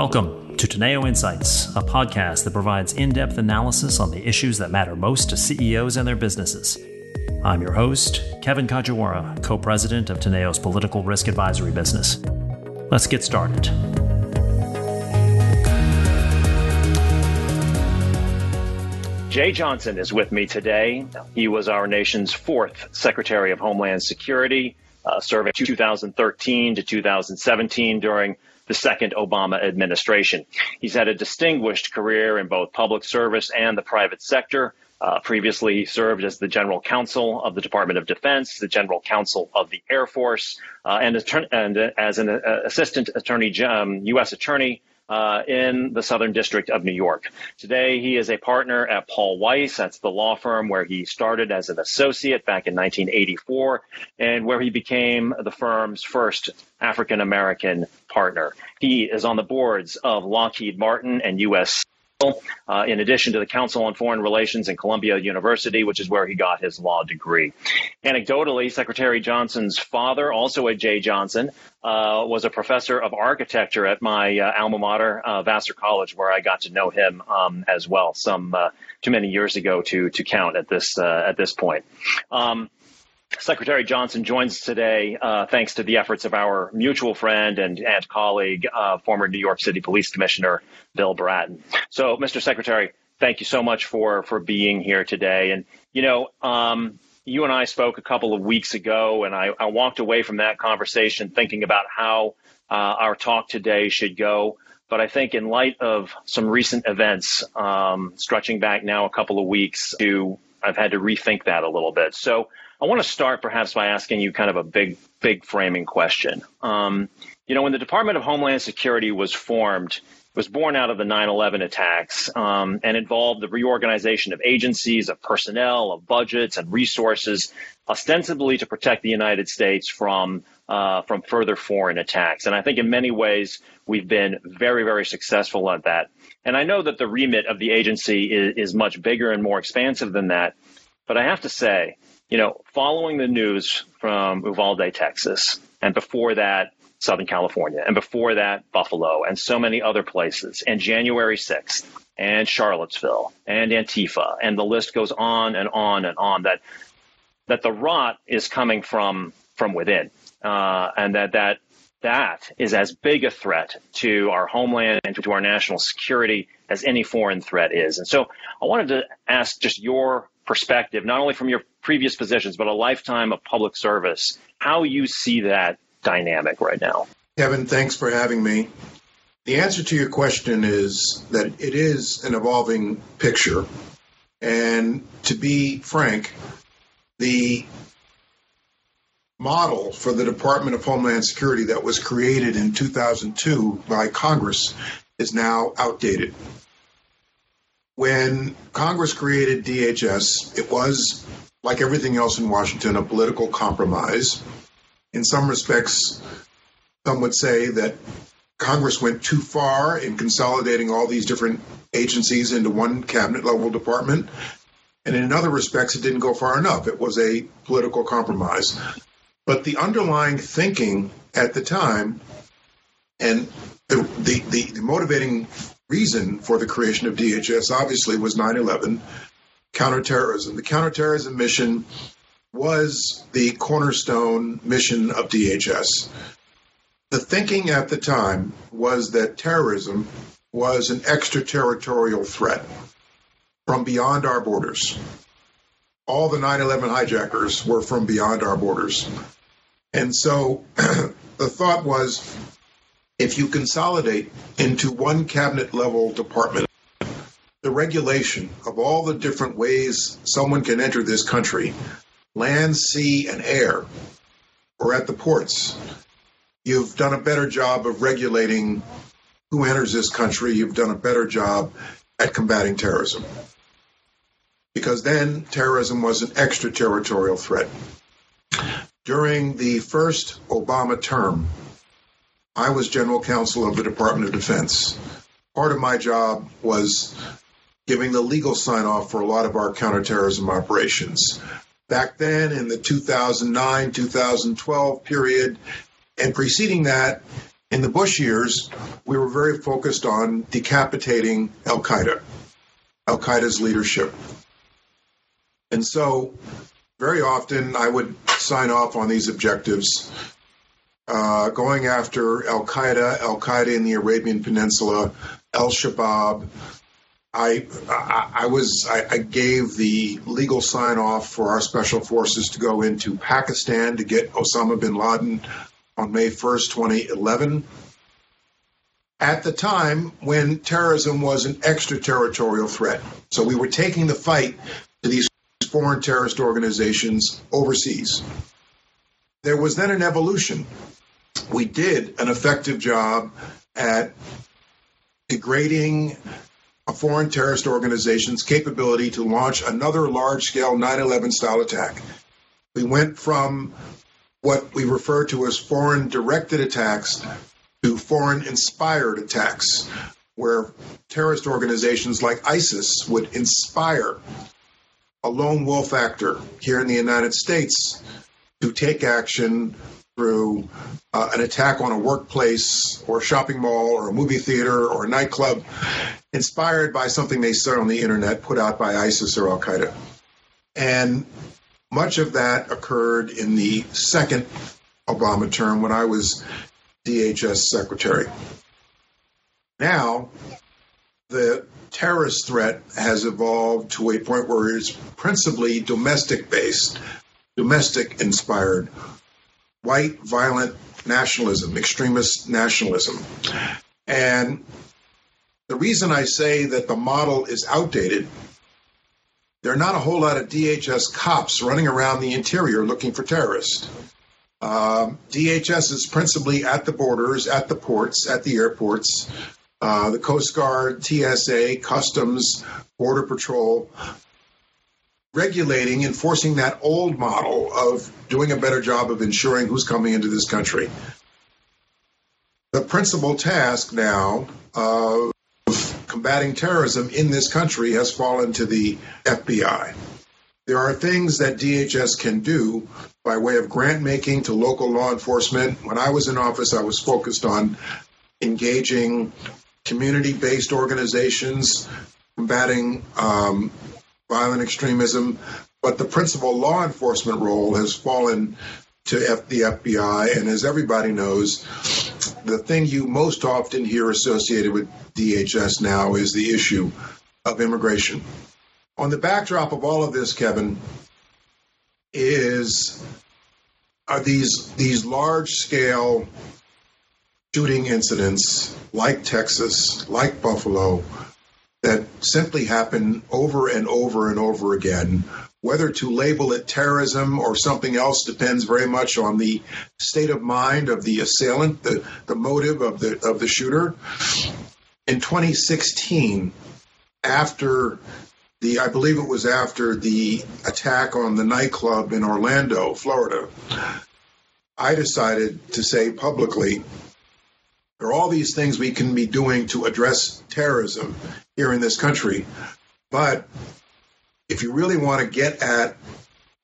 Welcome to Teneo Insights, a podcast that provides in depth analysis on the issues that matter most to CEOs and their businesses. I'm your host, Kevin Kajiwara, co president of Teneo's political risk advisory business. Let's get started. Jeh Johnson is with me today. He was our nation's fourth Secretary of Homeland Security, uh, serving 2013 to 2017 during the second Obama administration. He's had a distinguished career in both public service and the private sector. Uh, previously, served as the general counsel of the Department of Defense, the general counsel of the Air Force, uh, and, and uh, as an uh, assistant attorney, um, U.S. attorney uh, in the Southern District of New York. Today, he is a partner at Paul Weiss. That's the law firm where he started as an associate back in 1984 and where he became the firm's first African American partner. He is on the boards of Lockheed Martin and U.S uh, in addition to the Council on Foreign Relations in Columbia University, which is where he got his law degree. Anecdotally, Secretary Johnson's father, also a Jeh Johnson, uh, was a professor of architecture at my uh, alma mater, uh, Vassar College, where I got to know him um, as well, some uh, too many years ago to to count at this uh, at this point. Um, Secretary Johnson joins us today uh, thanks to the efforts of our mutual friend and, and colleague, uh, former New York City Police Commissioner Bill Bratton. So, Mr. Secretary, thank you so much for for being here today. And you know, um, you and I spoke a couple of weeks ago, and I, I walked away from that conversation thinking about how uh, our talk today should go. But I think, in light of some recent events, um, stretching back now a couple of weeks, to I've had to rethink that a little bit. So I want to start perhaps by asking you kind of a big, big framing question. Um, you know, when the Department of Homeland Security was formed, it was born out of the 9/11 attacks um, and involved the reorganization of agencies, of personnel, of budgets, and resources, ostensibly to protect the United States from uh, from further foreign attacks. And I think in many ways we've been very, very successful at that. And I know that the remit of the agency is, is much bigger and more expansive than that. But I have to say, you know, following the news from Uvalde, Texas, and before that, Southern California, and before that, Buffalo, and so many other places, and January 6th, and Charlottesville, and Antifa, and the list goes on and on and on. That that the rot is coming from from within, uh, and that that that is as big a threat to our homeland and to our national security as any foreign threat is. And so, I wanted to ask just your perspective, not only from your previous positions, but a lifetime of public service, how you see that dynamic right now. Kevin, thanks for having me. The answer to your question is that it is an evolving picture. And to be frank, the model for the Department of Homeland Security that was created in 2002 by Congress is now outdated. When Congress created DHS, it was, like everything else in Washington, a political compromise. In some respects, some would say that Congress went too far in consolidating all these different agencies into one cabinet level department. And in other respects, it didn't go far enough. It was a political compromise. But the underlying thinking at the time and the, the, the, motivating reason for the creation of DHS obviously was 9 11 counterterrorism. The counterterrorism mission was the cornerstone mission of DHS. The thinking at the time was that terrorism was an extraterritorial threat from beyond our borders. All the 9 11 hijackers were from beyond our borders. And so the thought was if you consolidate into one cabinet level department, the regulation of all the different ways someone can enter this country, land, sea, and air, or at the ports, you've done a better job of regulating who enters this country. You've done a better job at combating terrorism. Because then terrorism was an extraterritorial threat. During the first Obama term, I was general counsel of the Department of Defense. Part of my job was giving the legal sign off for a lot of our counterterrorism operations. Back then, in the 2009 2012 period, and preceding that, In the Bush years, we were very focused on decapitating Al Qaeda, Al Qaeda's leadership. And so, very often, I would sign off on these objectives, uh, going after Al Qaeda, Al Qaeda in the Arabian Peninsula, Al Shabaab, I, I, I was I, I, gave the legal sign off for our special forces to go into Pakistan to get Osama bin Laden on May 1st, 2011. At the time when terrorism was an extraterritorial threat. So we were taking the fight to these foreign terrorist organizations overseas. There was then an evolution. We did an effective job at degrading a foreign terrorist organization's capability to launch another large scale 9 11 style attack. We went from what we refer to as foreign directed attacks to foreign inspired attacks, where terrorist organizations like ISIS would inspire a lone wolf actor here in the United States to take action through uh, an attack on a workplace or a shopping mall or a movie theater or a nightclub, inspired by something they saw on the internet put out by ISIS or Al Qaeda. And much of that occurred in the second Obama term when I was DHS secretary. Now, the terrorist threat has evolved to a point where it's principally domestic based, domestic inspired white violent nationalism, extremist nationalism. And the reason I say that the model is outdated, there are not a whole lot of DHS cops running around the interior looking for terrorists. Um, DHS is principally at the borders, at the ports, at the airports. Uh, the Coast Guard, TSA, Customs, Border Patrol, regulating, enforcing that old model of doing a better job of ensuring who's coming into this country. The principal task now of combating terrorism in this country has fallen to the FBI. There are things that DHS can do by way of grant making to local law enforcement. When I was in office, I was focused on engaging community based organizations, combating um, violent extremism, but the principal law enforcement role has fallen to F- the FBI. And as everybody knows, the thing you most often hear associated with DHS now is the issue of immigration. On the backdrop of all of this, Kevin, is are these these large scale shooting incidents like Texas, like Buffalo, that simply happen over and over and over again. Whether to label it terrorism or something else depends very much on the state of mind of the assailant, the, the motive of the of the shooter. In 2016, after the I believe it was after the attack on the nightclub in Orlando, Florida, I decided to say publicly there are all these things we can be doing to address terrorism here in this country. But if you really want to get at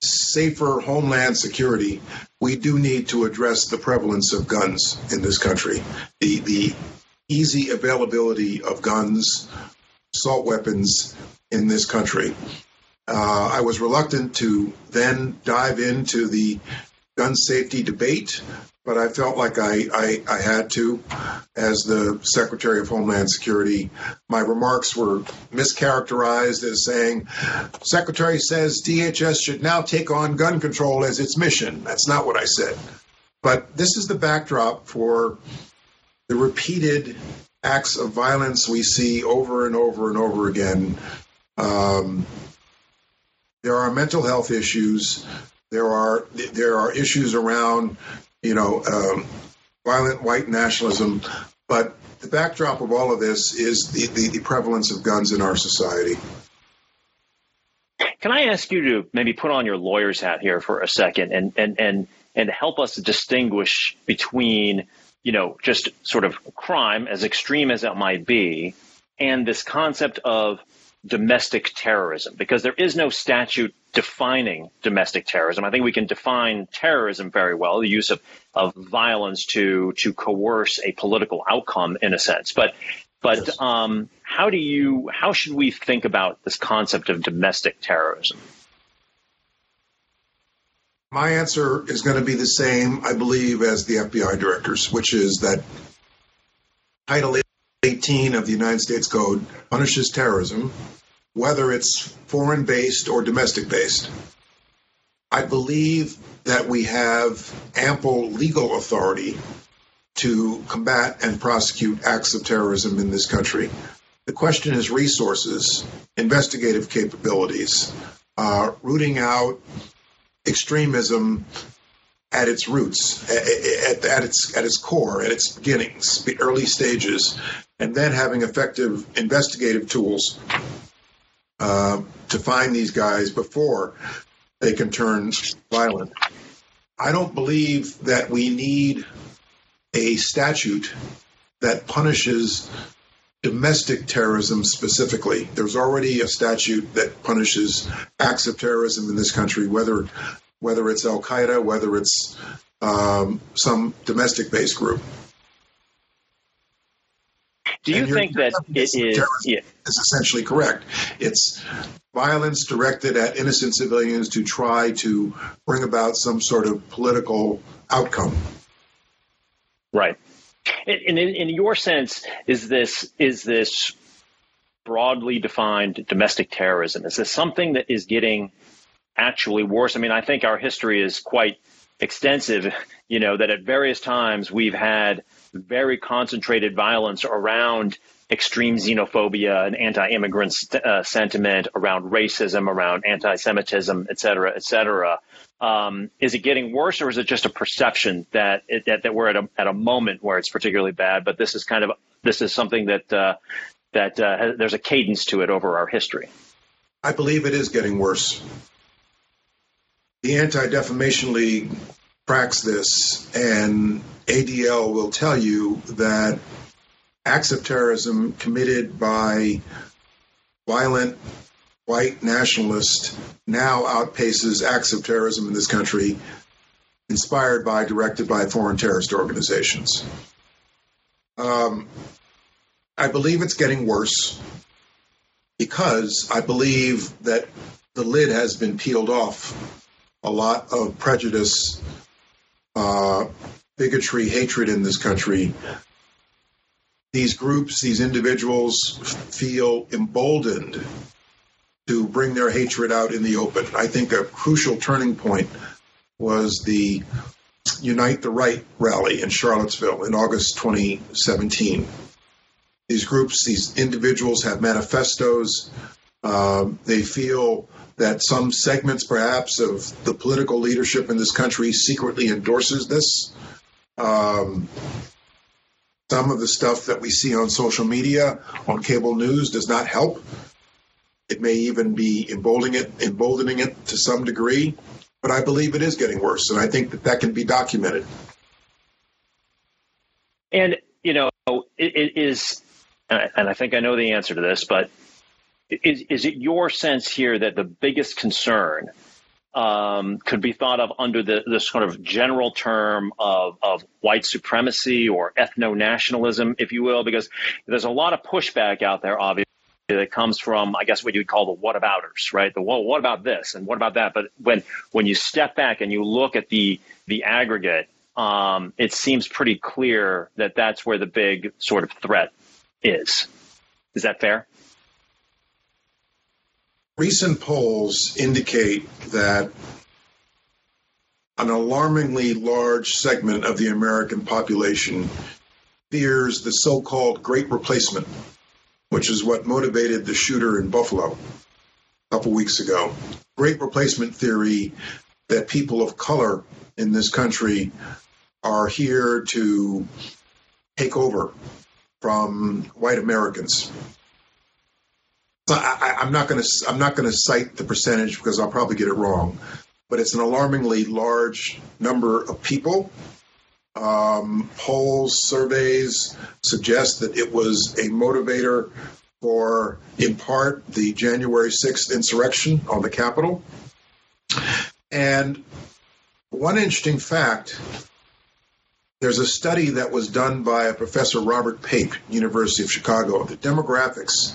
safer homeland security, we do need to address the prevalence of guns in this country. The, the easy availability of guns, assault weapons in this country. Uh, I was reluctant to then dive into the gun safety debate but I felt like I, I, I, had to as the Secretary of Homeland Security. My remarks were mischaracterized as saying, Secretary says DHS should now take on gun control as its mission. That's not what I said. But this is the backdrop for the repeated acts of violence we see over and over and over again. Um, there are mental health issues. There are there are issues around you know, um, violent white nationalism. But the backdrop of all of this is the, the, the prevalence of guns in our society. Can I ask you to maybe put on your lawyer's hat here for a second and, and, and, and help us distinguish between, you know, just sort of crime, as extreme as it might be, and this concept of domestic terrorism because there is no statute defining domestic terrorism. I think we can define terrorism very well, the use of, of violence to to coerce a political outcome in a sense. But but yes. um, how do you how should we think about this concept of domestic terrorism? My answer is going to be the same, I believe, as the FBI directors, which is that Title 18 of the United States Code punishes terrorism, whether it's foreign based or domestic based. I believe that we have ample legal authority to combat and prosecute acts of terrorism in this country. The question is resources, investigative capabilities, uh, rooting out extremism at its roots, at, at, its at its core, at its beginnings, the early stages, and then having effective investigative tools uh, to find these guys before they can turn violent. I don't believe that we need a statute that punishes domestic terrorism specifically. There's already a statute that punishes acts of terrorism in this country, whether whether it's Al Qaeda, whether it's um, some domestic based group. Do you think that it is, yeah. is essentially correct? It's violence directed at innocent civilians to try to bring about some sort of political outcome. Right. And in, in your sense, is this is this broadly defined domestic terrorism? Is this something that is getting actually worse? I mean, I think our history is quite extensive. You know that at various times we've had very concentrated violence around extreme xenophobia and anti-immigrant uh, sentiment, around racism, around anti-Semitism, et cetera, et cetera. Um, is it getting worse, or is it just a perception that it, that, that, we're at a at a moment where it's particularly bad? But this is kind of this is something that uh, that uh, has, there's a cadence to it over our history. I believe it is getting worse. The Anti Defamation League tracks this, and ADL will tell you that acts of terrorism committed by violent white nationalists now outpaces acts of terrorism in this country inspired by, directed by foreign terrorist organizations. Um, I believe it's getting worse because I believe that the lid has been peeled off a lot of prejudice uh, bigotry, hatred in this country, these groups, these individuals feel emboldened to bring their hatred out in the open. I think a crucial turning point was the Unite the Right rally in Charlottesville in August 2017. These groups, these individuals have manifestos. Uh, they feel that some segments, perhaps, of the political leadership in this country secretly endorses this. Um, some of the stuff that we see on social media, on cable news, does not help. It may even be emboldening it, emboldening it to some degree, but I believe it is getting worse, and I think that that can be documented. And you know, it, it is, and I think I know the answer to this, but is, is it your sense here that the biggest concern um, could be thought of under the, this sort of general term of, of white supremacy or ethno nationalism, if you will? Because there's a lot of pushback out there, obviously. That comes from, I guess, what you'd call the whatabouters, right? The well, what about this and what about that? But when when you step back and you look at the the aggregate, um, it seems pretty clear that that's where the big sort of threat is. Is that fair? Recent polls indicate that an alarmingly large segment of the American population fears the so called Great Replacement, which is what motivated the shooter in Buffalo a couple weeks ago. Great Replacement theory that people of color in this country are here to take over from white Americans. I, am not going to I'm not going to cite the percentage because I'll probably get it wrong, but it's an alarmingly large number of people. Um, polls, surveys suggest that it was a motivator for, in part, the January 6th insurrection on the Capitol. And one interesting fact there's a study that was done by a professor Robert Pape, University of Chicago, of the demographics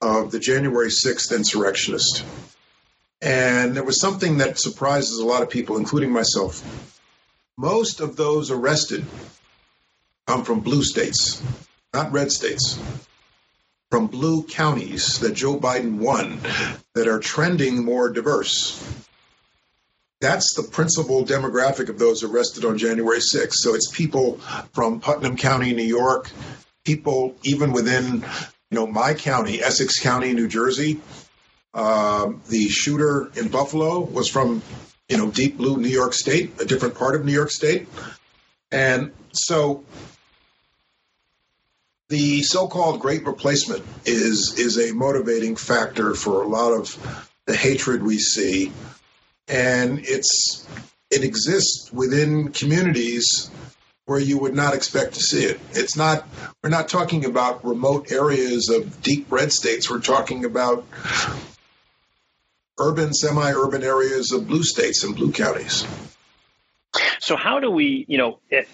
of the January 6th insurrectionist. And there was something that surprises a lot of people, including myself. Most of those arrested come from blue states, not red states, from blue counties that Joe Biden won that are trending more diverse. That's the principal demographic of those arrested on January 6th. So it's people from Putnam County, New York, people even within, you know, my county, Essex County, New Jersey. Um, the shooter in Buffalo was from, you know, deep blue New York State, a different part of New York State. And so the so-called great replacement is is a motivating factor for a lot of the hatred we see and it's it exists within communities where you would not expect to see it. It's not we're not talking about remote areas of deep red states. We're talking about urban, semi-urban areas of blue states and blue counties. So how do we, you know, it,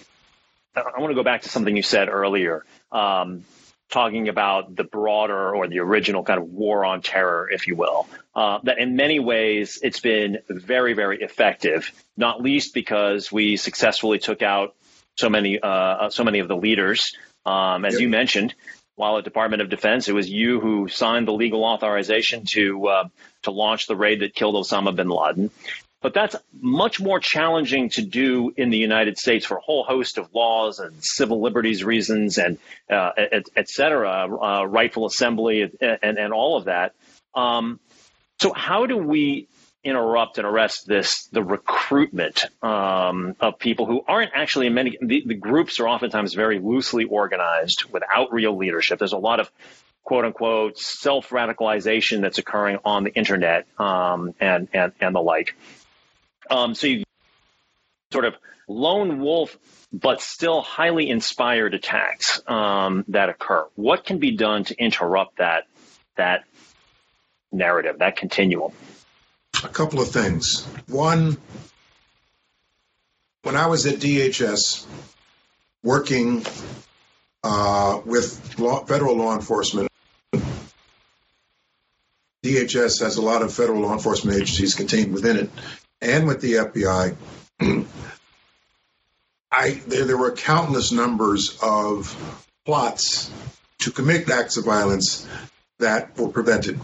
I want to go back to something you said earlier. Um, talking about the broader or the original kind of war on terror, if you will. Uh, that in many ways it's been very, very effective, not least because we successfully took out so many, uh, uh so many of the leaders. Um, as yep. you mentioned, while at Department of Defense, it was you who signed the legal authorization to uh, to launch the raid that killed Osama bin Laden. But that's much more challenging to do in the United States for a whole host of laws and civil liberties reasons and uh, et, et, cetera, uh, rightful assembly and, and all of that. Um, so how do we interrupt and arrest this the recruitment um, of people who aren't actually in many the, the, groups are oftentimes very loosely organized without real leadership there's a lot of quote unquote self radicalization that's occurring on the internet um, and and and the like um, so you sort of lone wolf, but still highly inspired attacks um, that occur. What can be done to interrupt that that narrative, that continuum? A couple of things. One, when I was at DHS working uh, with law, federal law enforcement, DHS has a lot of federal law enforcement agencies contained within it and with the FBI, I there, there were countless numbers of plots to commit acts of violence that were prevented.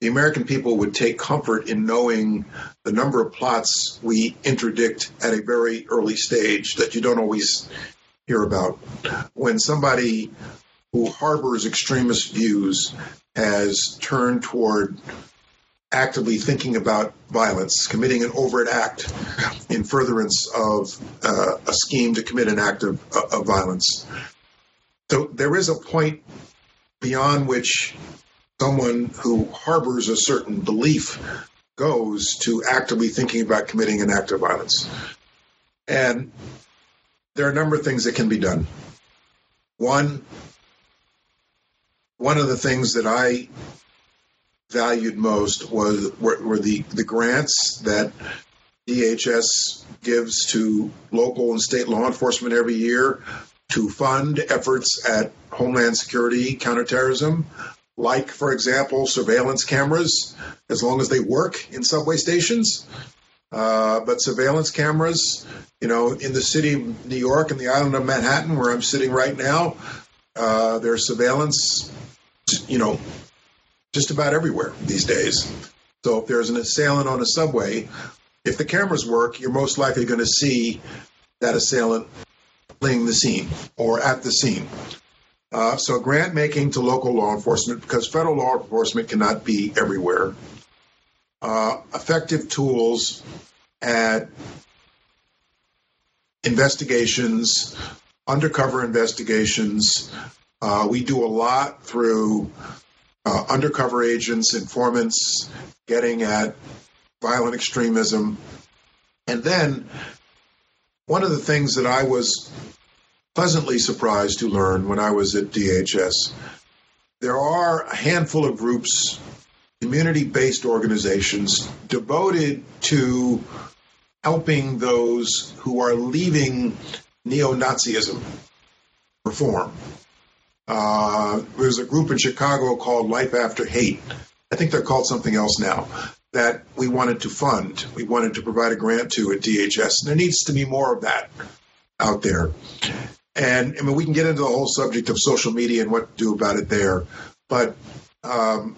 The American people would take comfort in knowing the number of plots we interdict at a very early stage that you don't always hear about. When somebody who harbors extremist views has turned toward actively thinking about violence, committing an overt act in furtherance of uh, a scheme to commit an act of, of violence. So there is a point beyond which someone who harbors a certain belief goes to actively thinking about committing an act of violence. And there are a number of things that can be done. One, one of the things that I valued most was were, were the the grants that DHS gives to local and state law enforcement every year to fund efforts at homeland security, counterterrorism, like, for example, surveillance cameras, as long as they work in subway stations. Uh, but surveillance cameras, you know, in the city of New York and the island of Manhattan, where I'm sitting right now, uh, there's surveillance, you know, just about everywhere these days. So if there's an assailant on a subway, if the cameras work, you're most likely going to see that assailant fleeing the scene or at the scene. Uh, so grant making to local law enforcement because federal law enforcement cannot be everywhere. Uh, effective tools at investigations, undercover investigations. Uh, we do a lot through uh, undercover agents, informants, getting at violent extremism. And then one of the things that I was pleasantly surprised to learn when I was at DHS there are a handful of groups, community based organizations devoted to helping those who are leaving neo Nazism reform. Uh, there's a group in Chicago called Life After Hate. I think they're called something else now. That we wanted to fund. We wanted to provide a grant to at DHS. And there needs to be more of that out there. And I mean, we can get into the whole subject of social media and what to do about it there. But um,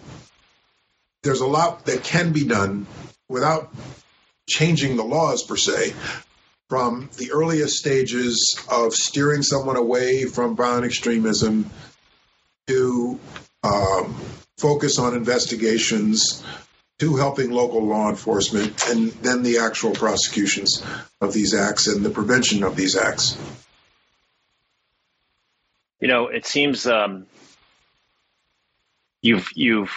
there's a lot that can be done without changing the laws per se from the earliest stages of steering someone away from violent extremism to um, focus on investigations to helping local law enforcement and then the actual prosecutions of these acts and the prevention of these acts. You know, it seems um, you've you've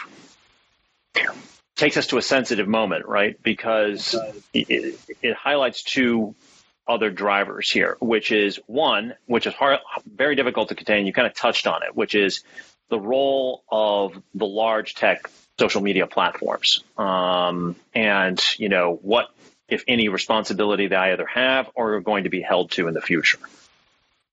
takes us to a sensitive moment, right? Because it, it highlights two other drivers here, which is one, which is hard, very difficult to contain. You kind of touched on it, which is the role of the large tech social media platforms, um, and you know what, if any, responsibility they either have or are going to be held to in the future.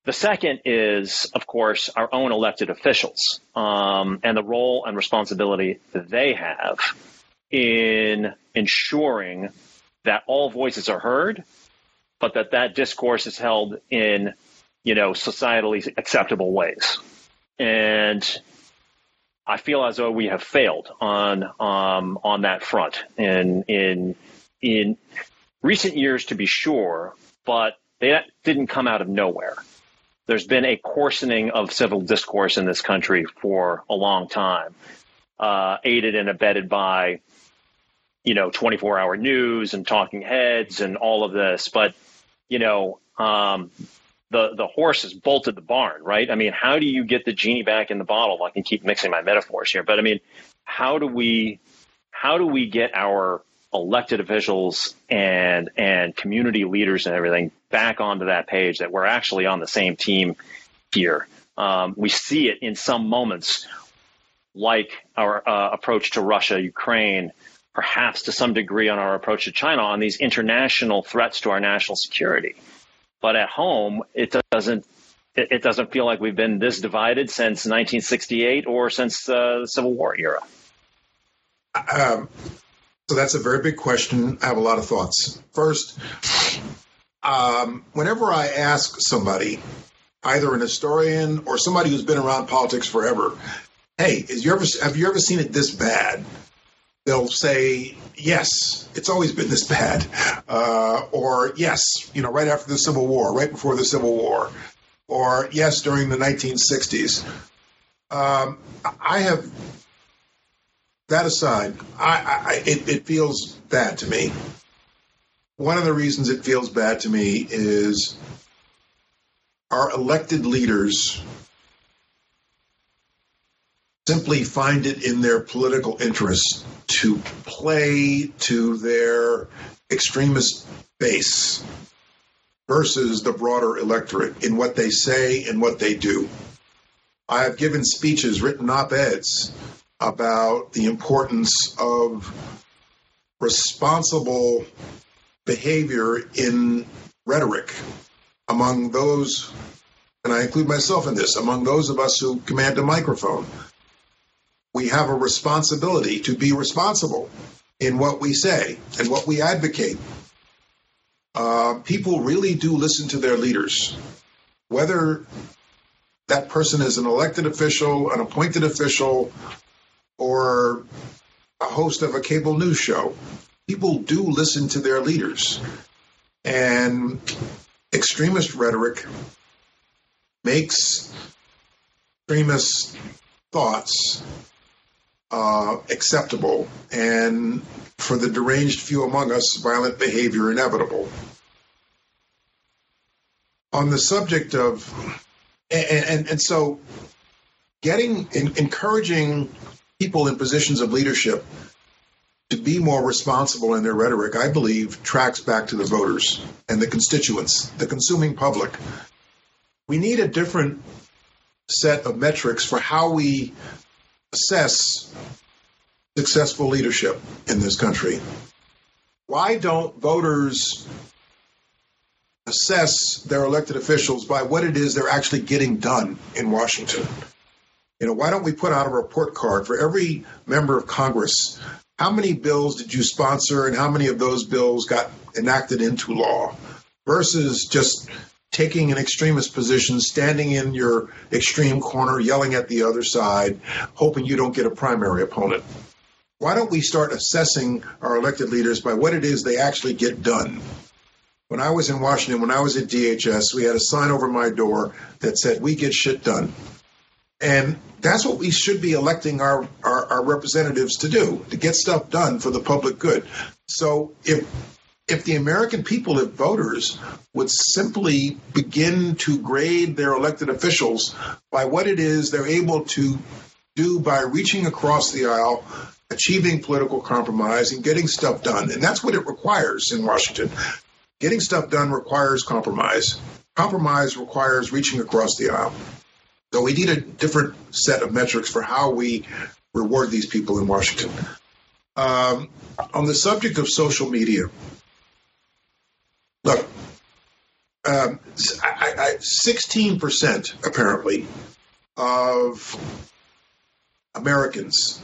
The second is, of course, our own elected officials um, and the role and responsibility that they have in ensuring that all voices are heard but that that discourse is held in, you know, societally acceptable ways. And I feel as though we have failed on um, on that front in in in recent years, to be sure, but that didn't come out of nowhere. There's been a coarsening of civil discourse in this country for a long time, uh, aided and abetted by, you know, 24 hour news and talking heads and all of this. But you know, um, the the horse has bolted the barn, right? I mean, how do you get the genie back in the bottle? I can keep mixing my metaphors here, but I mean, how do we how do we get our elected officials and and community leaders and everything back onto that page that we're actually on the same team here? Um, we see it in some moments, like our uh, approach to Russia, Ukraine, perhaps to some degree on our approach to China on these international threats to our national security. But at home, it doesn't it, doesn't feel like we've been this divided since 1968 or since uh, the Civil War era. Um, so that's a very big question. I have a lot of thoughts. First, um, whenever I ask somebody, either an historian or somebody who's been around politics forever, hey, you ever, have you ever seen it this bad? they'll say, yes, it's always been this bad. Uh, or yes, you know, right after the Civil War, right before the Civil War. Or yes, during the 1960s. Um, I have, that aside, I, I, it, it feels bad to me. One of the reasons it feels bad to me is our elected leaders simply find it in their political interest to play to their extremist base versus the broader electorate in what they say and what they do. I have given speeches, written op eds about the importance of responsible behavior in rhetoric among those, and I include myself in this, among those of us who command a microphone we have a responsibility to be responsible in what we say and what we advocate. Uh, people really do listen to their leaders, whether that person is an elected official, an appointed official, or a host of a cable news show. People do listen to their leaders. And extremist rhetoric makes extremist thoughts uh, acceptable, and for the deranged few among us, violent behavior inevitable. On the subject of, and, and, and so getting, in, encouraging people in positions of leadership to be more responsible in their rhetoric, I believe, tracks back to the voters and the constituents, the consuming public. We need a different set of metrics for how we assess successful leadership in this country, why don't voters assess their elected officials by what it is they're actually getting done in Washington? You know, why don't we put out a report card for every member of Congress? How many bills did you sponsor and how many of those bills got enacted into law versus just taking an extremist position, standing in your extreme corner, yelling at the other side, hoping you don't get a primary opponent? Why don't we start assessing our elected leaders by what it is they actually get done? When I was in Washington, when I was at DHS, we had a sign over my door that said, We get shit done. And that's what we should be electing our, our, our, representatives to do, to get stuff done for the public good. So if if the American people, if voters, would simply begin to grade their elected officials by what it is they're able to do by reaching across the aisle achieving political compromise and getting stuff done. And that's what it requires in Washington. Getting stuff done requires compromise. Compromise requires reaching across the aisle. So we need a different set of metrics for how we reward these people in Washington. Um, on the subject of social media, look, um, I, I, 16% apparently of Americans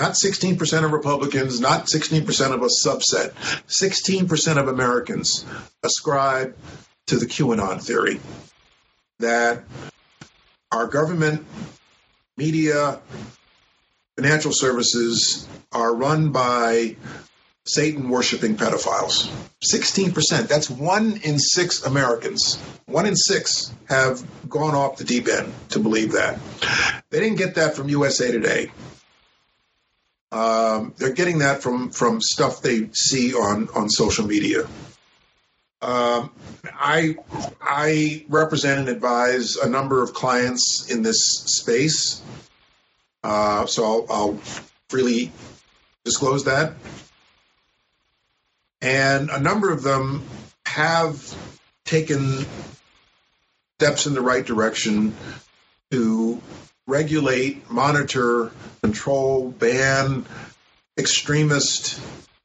not 16% of Republicans, not 16% of a subset. 16% of Americans ascribe to the QAnon theory that our government, media, financial services are run by Satan worshiping pedophiles. 16%. That's one in six Americans. One in six have gone off the deep end to believe that. They didn't get that from USA Today. Um, they're getting that from from stuff they see on on social media. Um, I I represent and advise a number of clients in this space, uh, so I'll, I'll freely disclose that. And a number of them have taken steps in the right direction to regulate, monitor, control, ban extremist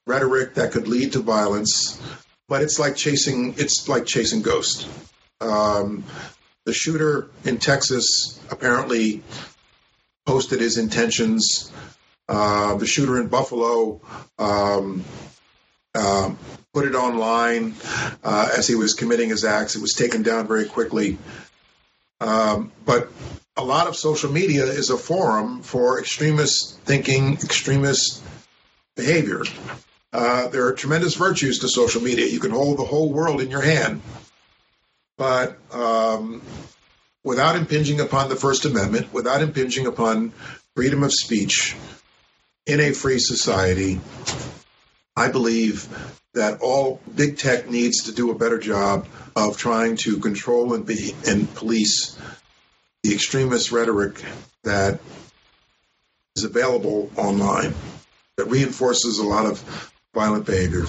rhetoric that could lead to violence. But it's like chasing it's like chasing ghosts. Um, the shooter in Texas apparently posted his intentions. Uh, the shooter in Buffalo um, uh, put it online uh, as he was committing his acts. It was taken down very quickly. Um, but a lot of social media is a forum for extremist thinking, extremist behavior. Uh, there are tremendous virtues to social media. You can hold the whole world in your hand, but um, without impinging upon the First Amendment, without impinging upon freedom of speech in a free society, I believe that all big tech needs to do a better job of trying to control and be and police the extremist rhetoric that is available online that reinforces a lot of violent behavior.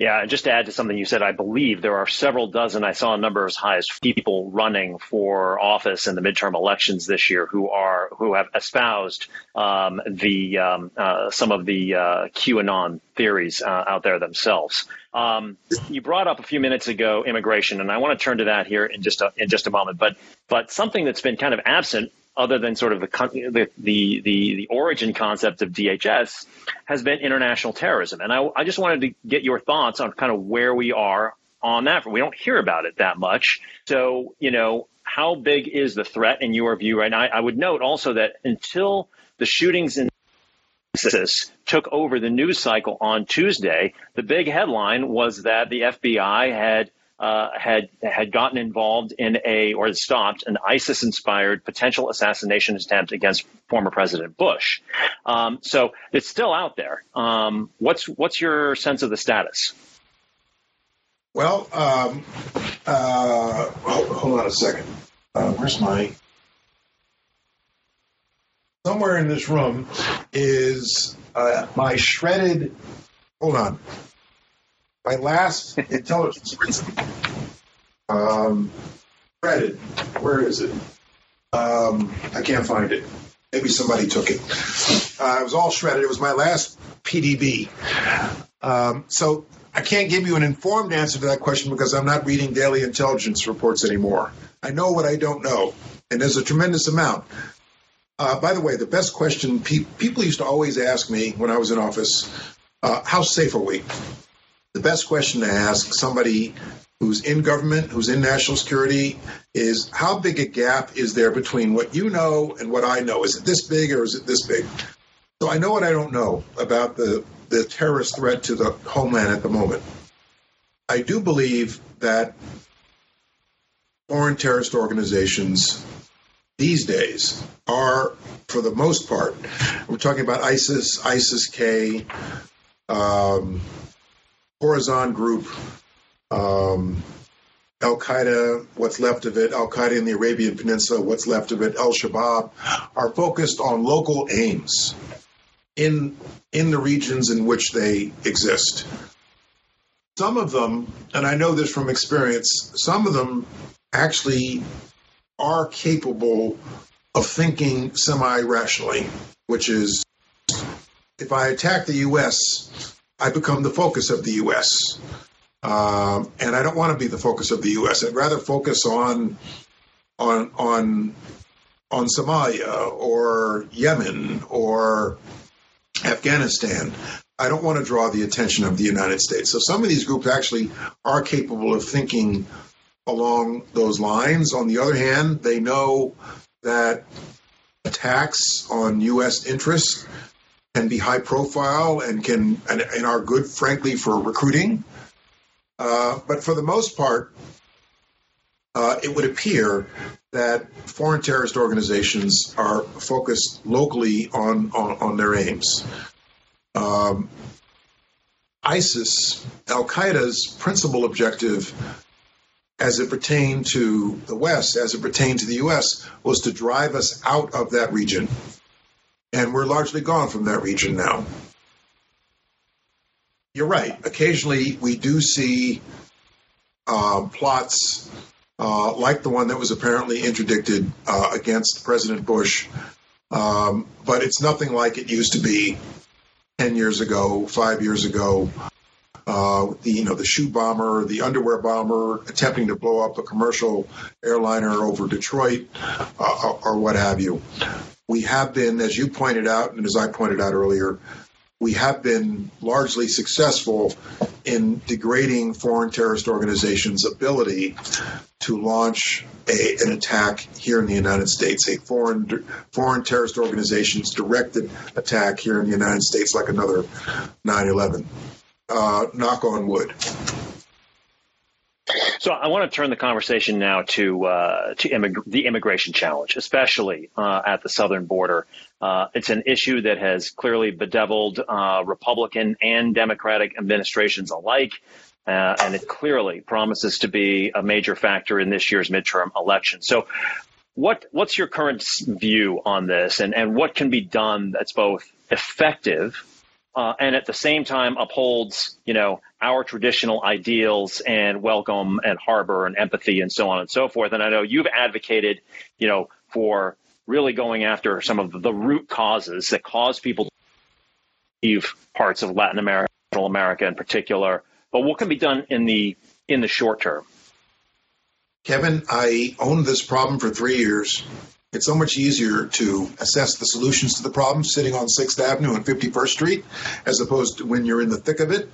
Yeah, and just to add to something you said, I believe there are several dozen. I saw a number as high as people running for office in the midterm elections this year who are who have espoused um, the um, uh, some of the uh, QAnon theories uh, out there themselves. Um, you brought up a few minutes ago immigration, and I want to turn to that here in just a, in just a moment. But but something that's been kind of absent other than sort of the, the, the, the, origin concept of DHS, has been international terrorism. And I, I just wanted to get your thoughts on kind of where we are on that. We don't hear about it that much. So, you know, how big is the threat in your view right now? I, I would note also that until the shootings in Texas took over the news cycle on Tuesday, the big headline was that the FBI had uh, had had gotten involved in a or stopped an ISIS-inspired potential assassination attempt against former President Bush. Um, so it's still out there. Um, what's what's your sense of the status? Well, um, uh, hold, hold, on a second. Uh, where's my? Somewhere in this room is uh, my shredded. Hold on my last intelligence um, Reddit, where is it? Um, I can't find it. Maybe somebody took it. Uh, it was all shredded. It was my last PDB. Um, so I can't give you an informed answer to that question because I'm not reading daily intelligence reports anymore. I know what I don't know, and there's a tremendous amount. Uh, by the way, the best question pe- people used to always ask me when I was in office uh, how safe are we? The best question to ask somebody who's in government, who's in national security, is how big a gap is there between what you know and what I know? Is it this big or is it this big? So I know what I don't know about the, the terrorist threat to the homeland at the moment. I do believe that foreign terrorist organizations these days are, for the most part, we're talking about ISIS, ISIS K, um, Khorasan Group, um, Al Qaeda, what's left of it, Al Qaeda in the Arabian Peninsula, what's left of it, Al Shabaab, are focused on local aims in in the regions in which they exist. Some of them, and I know this from experience, some of them actually are capable of thinking semi rationally, which is if I attack the U.S., I become the focus of the U.S. Um, and I don't want to be the focus of the U.S. I'd rather focus on on on on Somalia or Yemen or Afghanistan. I don't want to draw the attention of the United States. So some of these groups actually are capable of thinking along those lines. On the other hand, they know that attacks on U.S. interests can be high profile and can and, and are good, frankly, for recruiting. Uh, but for the most part, uh, it would appear that foreign terrorist organizations are focused locally on on, on their aims. Um, ISIS, Al Qaeda's principal objective as it pertained to the West, as it pertained to the U.S., was to drive us out of that region. And we're largely gone from that region now. You're right. Occasionally, we do see uh, plots uh, like the one that was apparently interdicted uh, against President Bush, um, but it's nothing like it used to be 10 years ago, five years ago, uh, the you know the shoe bomber, the underwear bomber, attempting to blow up a commercial airliner over Detroit, uh, or what have you. We have been, as you pointed out, and as I pointed out earlier, we have been largely successful in degrading foreign terrorist organizations' ability to launch a, an attack here in the United States, a foreign foreign terrorist organization's directed attack here in the United States, like another 9/11 uh, knock on wood. So I want to turn the conversation now to uh, to immig- the immigration challenge, especially uh, at the southern border. Uh, it's an issue that has clearly bedeviled uh, Republican and Democratic administrations alike, uh, and it clearly promises to be a major factor in this year's midterm election. So, what what's your current view on this, and and what can be done that's both effective uh, and at the same time upholds, you know, our traditional ideals and welcome and harbor and empathy and so on and so forth. And I know you've advocated, you know, for really going after some of the root causes that cause people to leave parts of Latin America, Central America in particular. But what can be done in the in the short term? Kevin, I owned this problem for three years. It's so much easier to assess the solutions to the problem sitting on 6th Avenue and 51st Street as opposed to when you're in the thick of it.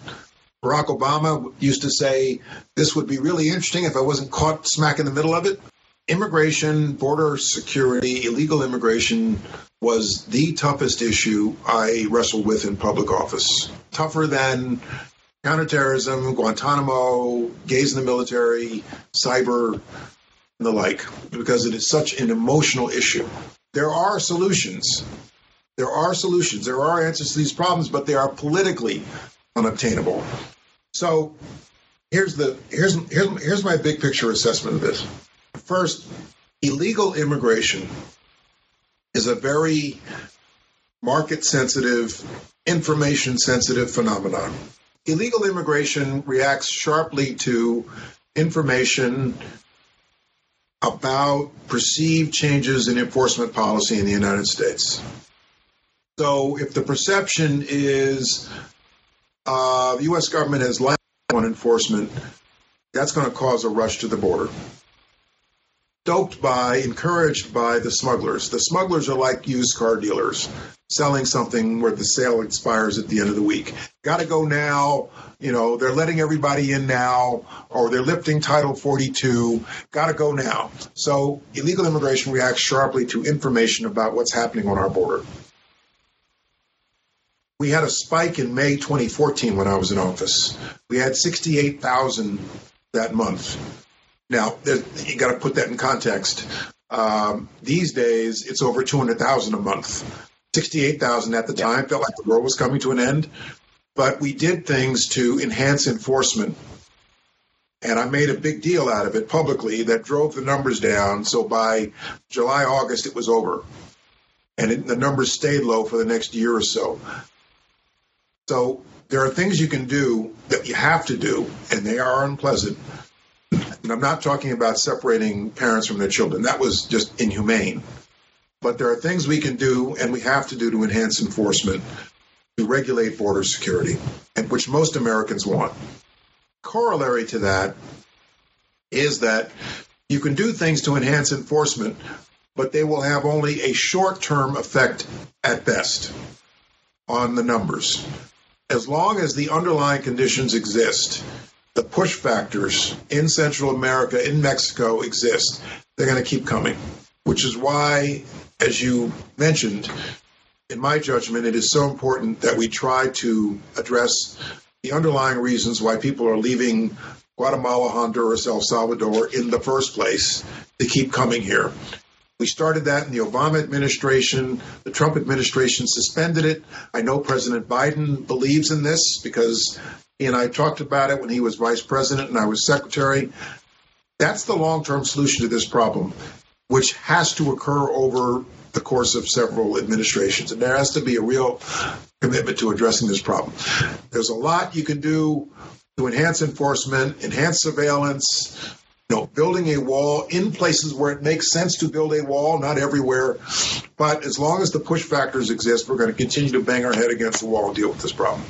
Barack Obama used to say, This would be really interesting if I wasn't caught smack in the middle of it. Immigration, border security, illegal immigration was the toughest issue I wrestled with in public office. Tougher than counterterrorism, Guantanamo, gays in the military, cyber, the like, because it is such an emotional issue. There are solutions. There are solutions. There are answers to these problems, but they are politically unobtainable. So here's the here's here's, here's my big picture assessment of this. First, illegal immigration is a very market sensitive, information sensitive phenomenon. Illegal immigration reacts sharply to information about perceived changes in enforcement policy in the United States. So if the perception is uh, the U.S. government has lacked on enforcement, that's going to cause a rush to the border. Stoked by, encouraged by the smugglers. The smugglers are like used car dealers selling something where the sale expires at the end of the week. Got to go now. You know, they're letting everybody in now, or they're lifting Title 42. Got to go now. So illegal immigration reacts sharply to information about what's happening on our border. We had a spike in May 2014 when I was in office. We had 68,000 that month. Now, you got to put that in context. Um, these days, it's over 200,000 a month. 68,000 at the time felt like the world was coming to an end. But we did things to enhance enforcement. And I made a big deal out of it publicly that drove the numbers down. So by July, August, it was over. And it, the numbers stayed low for the next year or so. So there are things you can do that you have to do, and they are unpleasant. And I'm not talking about separating parents from their children. That was just inhumane. But there are things we can do and we have to do to enhance enforcement, to regulate border security, and which most Americans want. Corollary to that is that you can do things to enhance enforcement, but they will have only a short term effect at best on the numbers. As long as the underlying conditions exist, the push factors in Central America, in Mexico exist, they're going to keep coming, which is why as you mentioned, in my judgment, it is so important that we try to address the underlying reasons why people are leaving Guatemala, Honduras, El Salvador in the first place to keep coming here. We started that in the Obama administration. The Trump administration suspended it. I know President Biden believes in this because he and I talked about it when he was vice president and I was secretary. That's the long term solution to this problem which has to occur over the course of several administrations. And there has to be a real commitment to addressing this problem. There's a lot you can do to enhance enforcement, enhance surveillance, you know, building a wall in places where it makes sense to build a wall, not everywhere. But as long as the push factors exist, we're going to continue to bang our head against the wall and deal with this problem.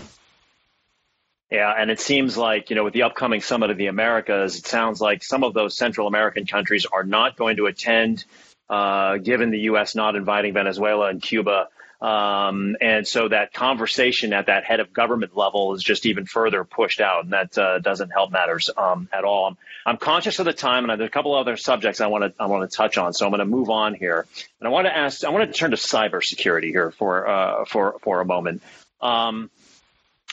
Yeah, and it seems like, you know, with the upcoming Summit of the Americas, it sounds like some of those Central American countries are not going to attend, uh, given the U.S. not inviting Venezuela and Cuba. Um, and so that conversation at that head of government level is just even further pushed out, and that uh, doesn't help matters um, at all. I'm, I'm, conscious of the time, and there's a couple other subjects I want to I want to touch on, so I'm going to move on here. And I want to ask, I want to turn to cybersecurity here for uh, for for a moment. Um,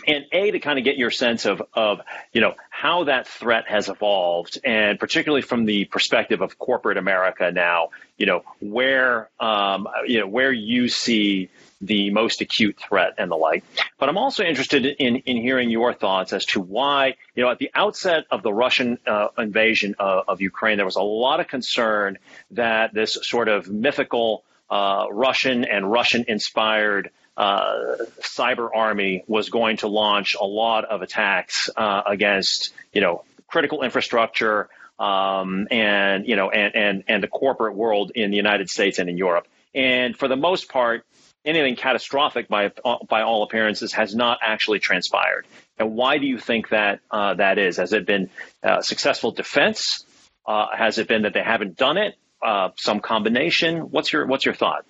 and a to kind of get your sense of of you know how that threat has evolved and particularly from the perspective of corporate america now you know where um, you know where you see the most acute threat and the like. But i'm also interested in in hearing your thoughts as to why you know at the outset of the russian uh, invasion of, of ukraine there was a lot of concern that this sort of mythical uh, russian and russian inspired uh, cyber army was going to launch a lot of attacks uh, against, you know, critical infrastructure um, and you know and, and and the corporate world in the United States and in Europe. And for the most part, anything catastrophic by by all appearances has not actually transpired. And why do you think that uh, that is? Has it been uh, successful defense? Uh, has it been that they haven't done it? Uh, some combination. What's your what's your thought?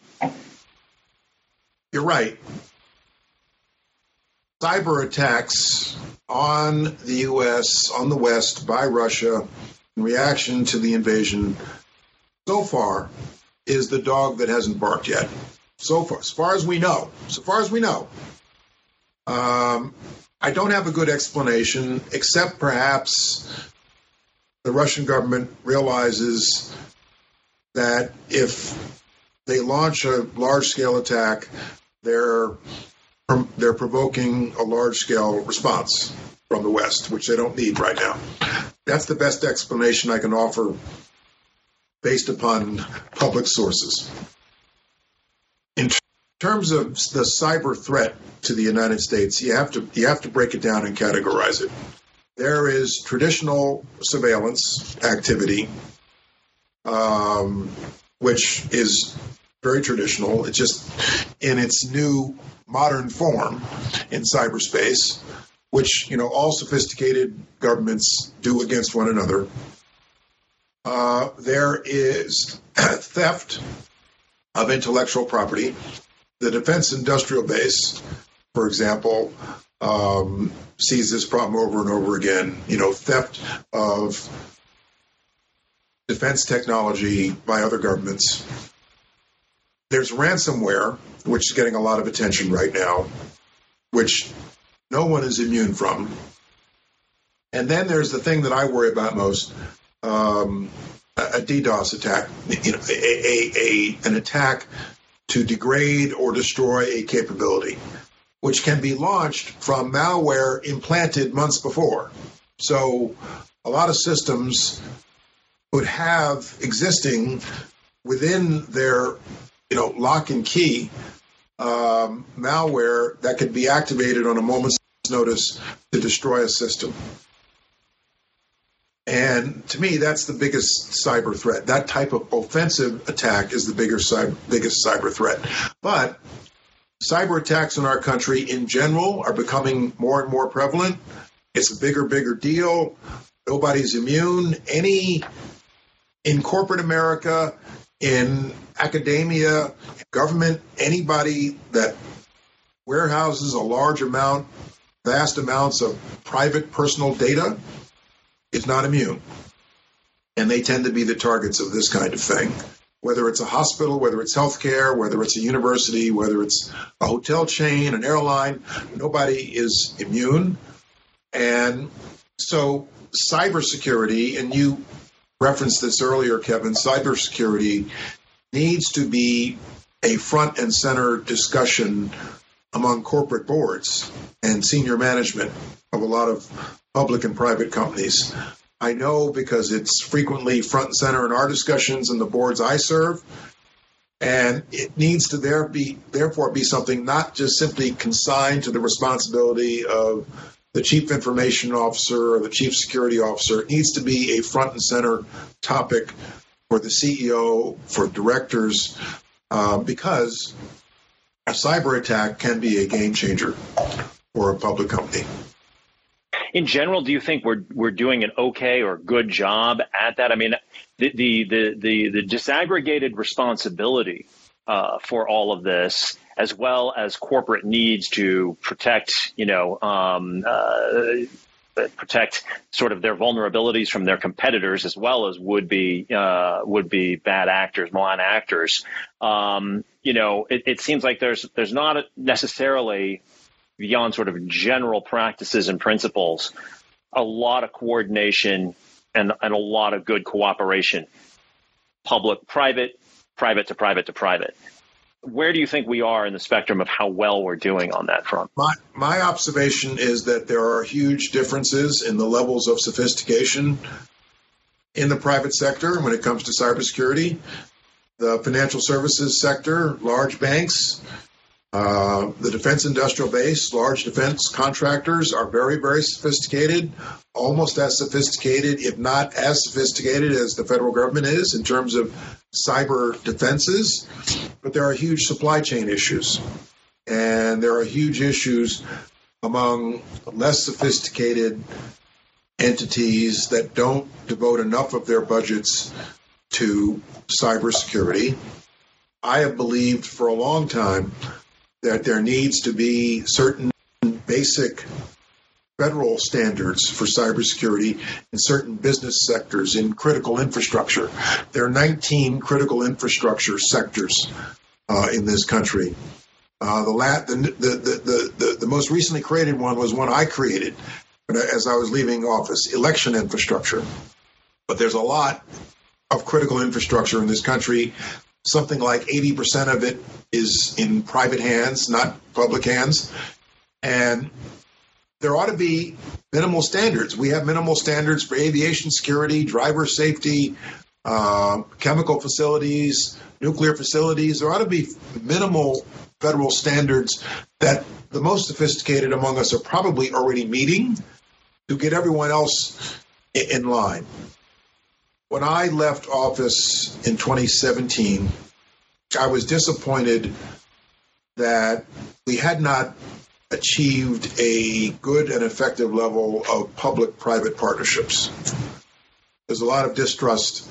You're right. Cyber attacks on the U.S., on the West, by Russia, in reaction to the invasion, so far, is the dog that hasn't barked yet. So far, as far as we know, so far as we know. Um, I don't have a good explanation, except perhaps the Russian government realizes that if they launch a large scale attack they're they're provoking a large scale response from the West, which they don't need right now. That's the best explanation I can offer based upon public sources. In terms of the cyber threat to the United States, you have to you have to break it down and categorize it. There is traditional surveillance activity um, which is very traditional. It's just in its new modern form in cyberspace, which you know all sophisticated governments do against one another. Uh, there is theft of intellectual property. The defense industrial base, for example, um, sees this problem over and over again. You know, theft of defense technology by other governments. There's ransomware, which is getting a lot of attention right now, which no one is immune from. And then there's the thing that I worry about most um, a DDoS attack, you know, a, a, a, an attack to degrade or destroy a capability, which can be launched from malware implanted months before. So a lot of systems would have existing within their you know lock and key um, malware that could be activated on a moment's notice to destroy a system. And to me, that's the biggest cyber threat. That type of offensive attack is the bigger cyber, biggest cyber threat. But cyber attacks in our country in general are becoming more and more prevalent. It's a bigger, bigger deal. Nobody's immune. Any in corporate America, in academia, government, anybody that warehouses a large amount, vast amounts of private personal data is not immune. And they tend to be the targets of this kind of thing. Whether it's a hospital, whether it's healthcare, whether it's a university, whether it's a hotel chain, an airline, nobody is immune. And so cybersecurity, and you referenced this earlier, Kevin, cybersecurity needs to be a front and center discussion among corporate boards and senior management of a lot of public and private companies. I know because it's frequently front and center in our discussions and the boards I serve. And it needs to there be, therefore be something not just simply consigned to the responsibility of the chief information officer or the chief security officer. It needs to be a front and center topic for the CEO, for directors, uh, because a cyber attack can be a game changer for a public company. In general, do you think we're we're doing an okay or good job at that? I mean, the the the the, the disaggregated responsibility uh, for all of this, as well as corporate needs to protect, you know, um, uh, protect sort of their vulnerabilities from their competitors, as well as would be uh, would be bad actors, malign actors. Um, you know, it, it seems like there's there's not necessarily beyond sort of general practices and principles, a lot of coordination and, and a lot of good cooperation, public, private, private to private to private. Where do you think we are in the spectrum of how well we're doing on that front? My, my observation is that there are huge differences in the levels of sophistication in the private sector when it comes to cybersecurity. The financial services sector, large banks, uh, the defense industrial base, large defense contractors are very, very sophisticated, almost as sophisticated, if not as sophisticated, as the federal government is in terms of cyber defenses. But there are huge supply chain issues, and there are huge issues among less sophisticated entities that don't devote enough of their budgets to cybersecurity. I have believed for a long time that there needs to be certain basic federal standards for cybersecurity in certain business sectors in critical infrastructure. There are 19 critical infrastructure sectors uh, in this country. Uh, the, lat, the, the, the, the, the most recently created one was one I created as I was leaving office election infrastructure. But there's a lot of critical infrastructure in this country something like 80% of it is in private hands, not public hands. And there ought to be minimal standards. We have minimal standards for aviation security, driver safety, uh, chemical facilities, nuclear facilities. There ought to be minimal federal standards that the most sophisticated among us are probably already meeting to get everyone else in line. when I left office in 2017, I was disappointed that we had not achieved a good and effective level of public private partnerships. There's a lot of distrust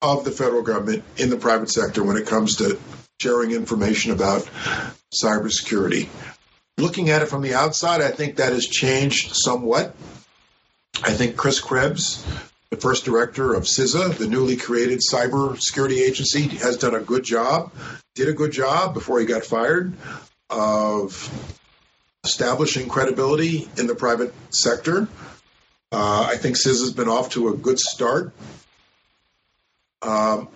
of the federal government in the private sector when it comes to sharing information about cybersecurity. Looking at it from the outside, I think that has changed somewhat. I think Chris Krebs, the first director of CISA, the newly created cybersecurity agency, has done a good job, did a good job before he got fired of establishing credibility in the private sector. Uh, I think CISA's been off to a good start. Um,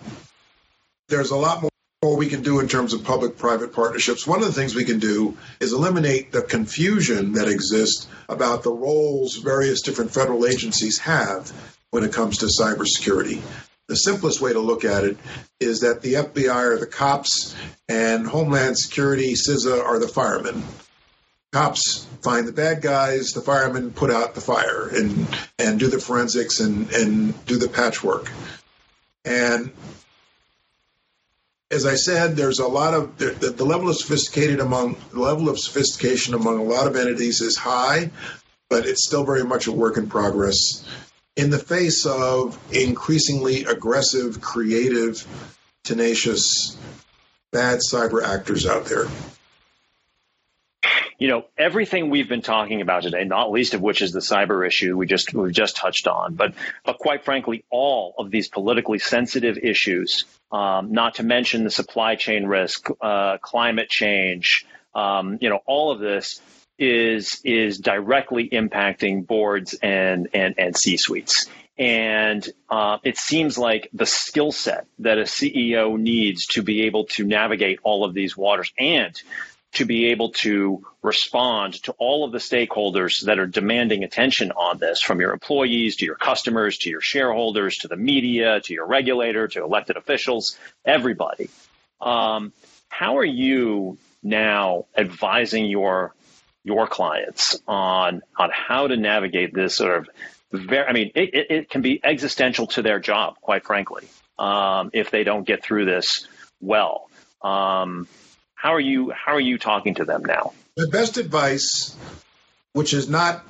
there's a lot more we can do in terms of public private partnerships. One of the things we can do is eliminate the confusion that exists about the roles various different federal agencies have when it comes to cybersecurity. The simplest way to look at it is that the FBI are the cops and Homeland Security, CISA, are the firemen. Cops find the bad guys, the firemen put out the fire and, and do the forensics and, and do the patchwork. And as I said, there's a lot of the, the, level of sophisticated among the level of sophistication among a lot of entities is high, but it's still very much a work in progress. In the face of increasingly aggressive, creative, tenacious, bad cyber actors out there you know everything we've been talking about today, not least of which is the cyber issue we just we've just touched on, but but quite frankly, all of these politically sensitive issues, um, not to mention the supply chain risk, uh, climate change, um, you know, all of this is is directly impacting boards and and and C suites. And uh, it seems like the skill set that a CEO needs to be able to navigate all of these waters and to be able to respond to all of the stakeholders that are demanding attention on this from your employees to your customers to your shareholders to the media to your regulator to elected officials everybody. Um, how are you now advising your your clients on on how to navigate this sort of very i mean it, it, it can be existential to their job quite frankly um, if they don't get through this well. Um, how are you how are you talking to them now? The best advice, which is not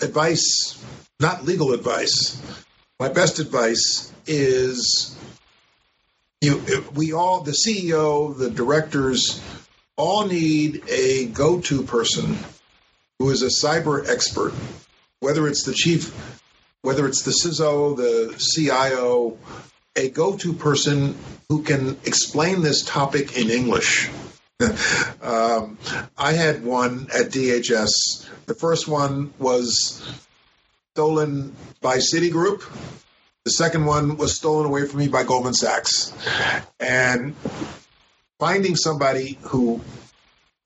advice, not legal advice. My best advice is you we all the CEO, the directors all need a go-to person who is a cyber expert, whether it's the chief, whether it's the CISO, the CIO, a go-to person who can explain this topic in English um, I had one at DHS. The first one was stolen by Citigroup. The second one was stolen away from me by Goldman Sachs. And finding somebody who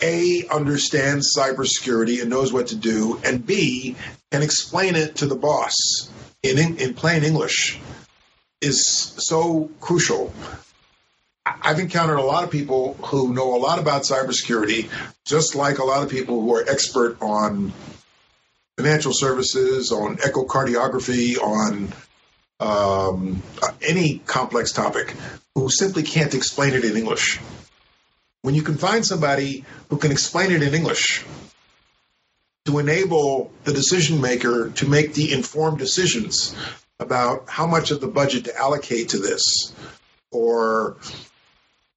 a understands cybersecurity and knows what to do, and B can explain it to the boss in in plain English is so crucial. I've encountered a lot of people who know a lot about cybersecurity, just like a lot of people who are expert on financial services, on echocardiography, on um, any complex topic, who simply can't explain it in English. When you can find somebody who can explain it in English to enable the decision maker to make the informed decisions about how much of the budget to allocate to this, or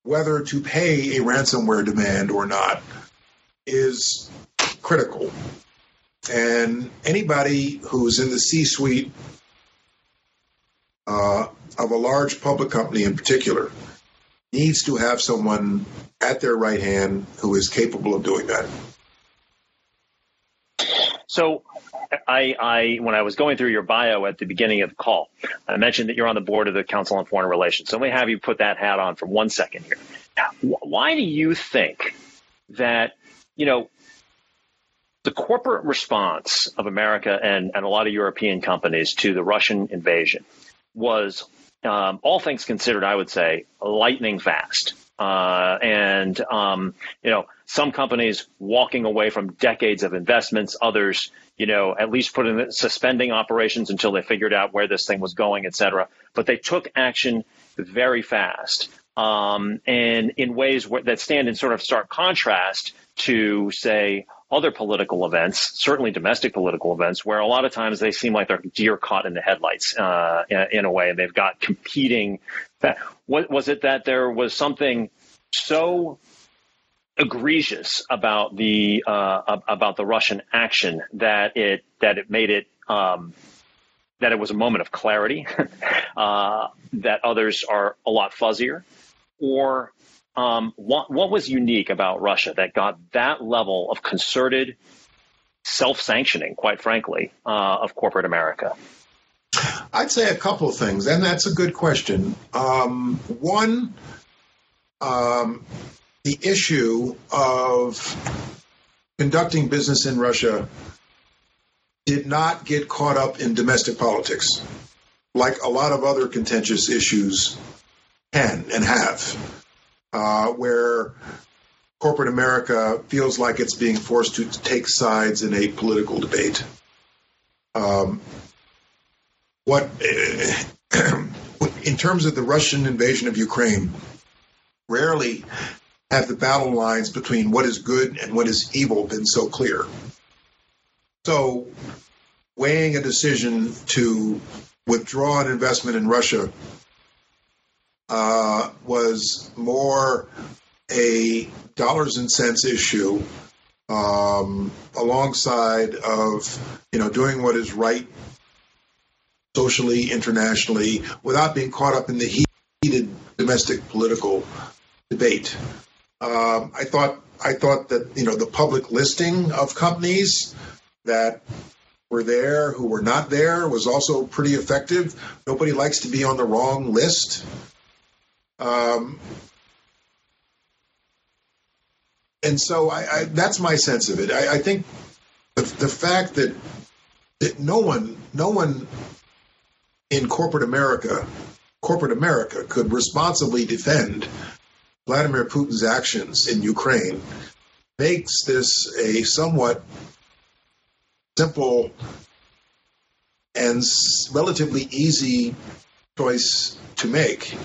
whether to pay a ransomware demand or not is critical. And anybody who's in the C suite uh, of a large public company in particular needs to have someone at their right hand who is capable of doing that. So, I, I, when I was going through your bio at the beginning of the call, I mentioned that you're on the board of the Council on Foreign Relations. So let me have you put that hat on for one second here. Why do you think that, you know, the corporate response of America and, and a lot of European companies to the Russian invasion was, um, all things considered, I would say, lightning fast. Uh, and um, you know, some companies walking away from decades of investments, others, you know, at least putting suspending operations until they figured out where this thing was going, et cetera. But they took action very fast, um, and in ways where, that stand in sort of stark contrast to, say, other political events, certainly domestic political events, where a lot of times they seem like they're deer caught in the headlights uh, in, in, a way, they've got competing. What, was it that there was something so egregious about the uh, about the Russian action that it that it made it um, that it was a moment of clarity, uh, that others are a lot fuzzier, or um, what, what was unique about Russia that got that level of concerted self-sanctioning, quite frankly, uh, of corporate America? I'd say a couple of things, and that's a good question. Um, one, um, the issue of conducting business in Russia did not get caught up in domestic politics like a lot of other contentious issues can and have uh, where corporate America feels like it's being forced to take sides in a political debate. Um, what, in terms of the Russian invasion of Ukraine, rarely have the battle lines between what is good and what is evil been so clear. So, weighing a decision to withdraw an investment in Russia uh, was more a dollars and cents issue um, alongside of you know doing what is right socially internationally without being caught up in the heated domestic political debate. Um, I thought I thought that you know the public listing of companies that were there who were not there was also pretty effective. Nobody likes to be on the wrong list. Um, and so I, I, that's my sense of it. I, I think the, the fact that, that no one, no one in corporate America, corporate America, could responsibly defend Vladimir Putin's actions in Ukraine makes this a somewhat simple and relatively easy choice to make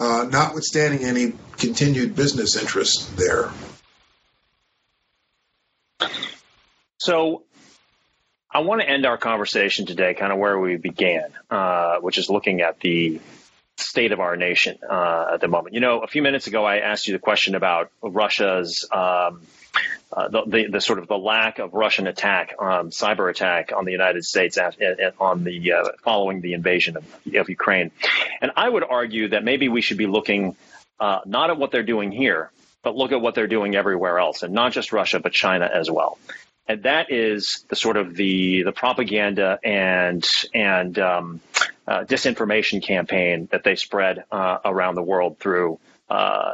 uh, notwithstanding any continued business interest there. So, I want to end our conversation today kind of where we began, uh, which is looking at the state of our nation uh, at the moment. You know, a few minutes ago, I asked you the question about Russia's um, uh, the, the, the, sort of the lack of Russian attack, um, cyber attack on the United States at, at, on the uh, following the invasion of, of, Ukraine, and I would argue that maybe we should be looking uh, not at what they're doing here, but look at what they're doing everywhere else, and not just Russia, but China as well. And that is the sort of the the propaganda and and um, uh, disinformation campaign that they spread uh, around the world through